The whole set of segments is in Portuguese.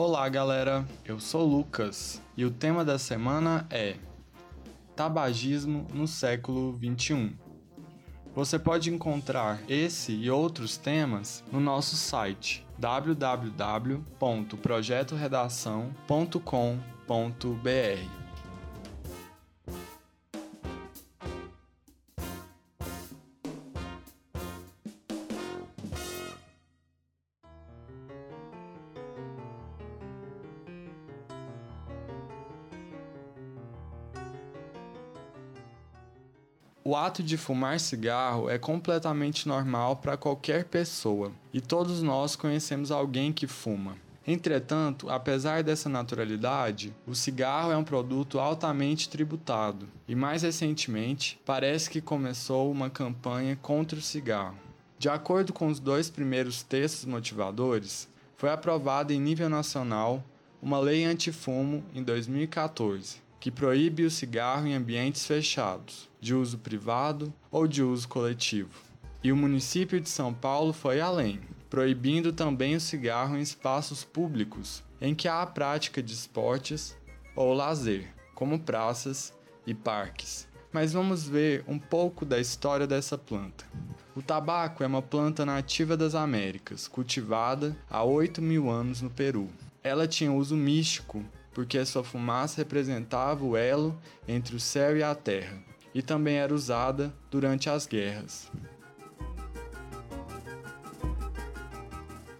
Olá, galera. Eu sou Lucas e o tema da semana é Tabagismo no século 21. Você pode encontrar esse e outros temas no nosso site www.projetoredação.com.br. O ato de fumar cigarro é completamente normal para qualquer pessoa e todos nós conhecemos alguém que fuma. Entretanto, apesar dessa naturalidade, o cigarro é um produto altamente tributado e, mais recentemente, parece que começou uma campanha contra o cigarro. De acordo com os dois primeiros textos motivadores, foi aprovada em nível nacional uma lei antifumo em 2014 que proíbe o cigarro em ambientes fechados, de uso privado ou de uso coletivo. E o município de São Paulo foi além, proibindo também o cigarro em espaços públicos em que há a prática de esportes ou lazer, como praças e parques. Mas vamos ver um pouco da história dessa planta. O tabaco é uma planta nativa das Américas, cultivada há 8 mil anos no Peru. Ela tinha uso místico porque sua fumaça representava o elo entre o céu e a terra, e também era usada durante as guerras.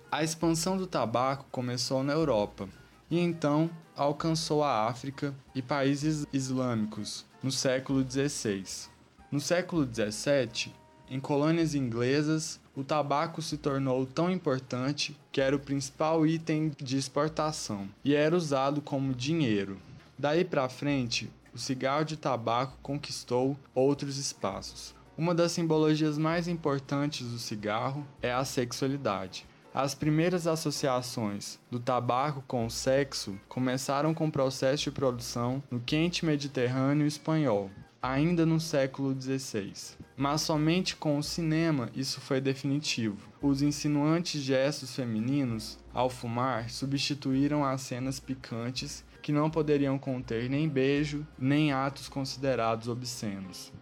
A expansão do tabaco começou na Europa e então alcançou a África e países islâmicos no século XVI. No século XVII, em colônias inglesas, o tabaco se tornou tão importante que era o principal item de exportação e era usado como dinheiro. Daí para frente, o cigarro de tabaco conquistou outros espaços. Uma das simbologias mais importantes do cigarro é a sexualidade. As primeiras associações do tabaco com o sexo começaram com o processo de produção no quente Mediterrâneo espanhol, ainda no século XVI. Mas somente com o cinema isso foi definitivo. Os insinuantes gestos femininos, ao fumar, substituíram as cenas picantes que não poderiam conter nem beijo, nem atos considerados obscenos.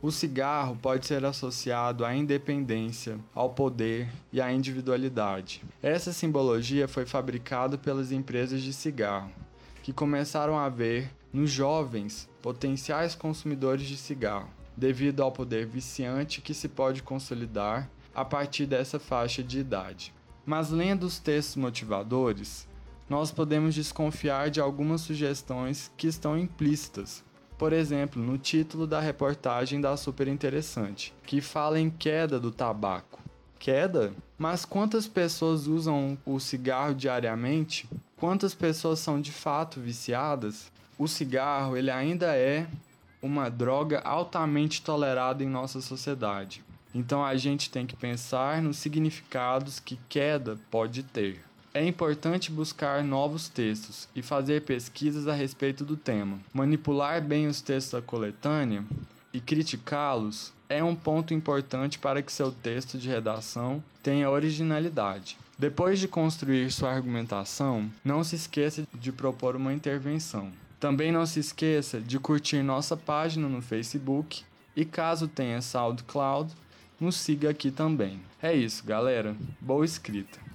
O cigarro pode ser associado à independência, ao poder e à individualidade. Essa simbologia foi fabricada pelas empresas de cigarro, que começaram a ver nos jovens potenciais consumidores de cigarro, devido ao poder viciante que se pode consolidar a partir dessa faixa de idade. Mas lendo os textos motivadores, nós podemos desconfiar de algumas sugestões que estão implícitas. Por exemplo, no título da reportagem da Super Interessante, que fala em queda do tabaco. Queda? Mas quantas pessoas usam o cigarro diariamente Quantas pessoas são de fato viciadas? O cigarro ele ainda é uma droga altamente tolerada em nossa sociedade. Então a gente tem que pensar nos significados que queda pode ter. É importante buscar novos textos e fazer pesquisas a respeito do tema. Manipular bem os textos da coletânea e criticá-los é um ponto importante para que seu texto de redação tenha originalidade. Depois de construir sua argumentação, não se esqueça de propor uma intervenção. Também não se esqueça de curtir nossa página no Facebook e caso tenha SoundCloud, nos siga aqui também. É isso, galera. Boa escrita!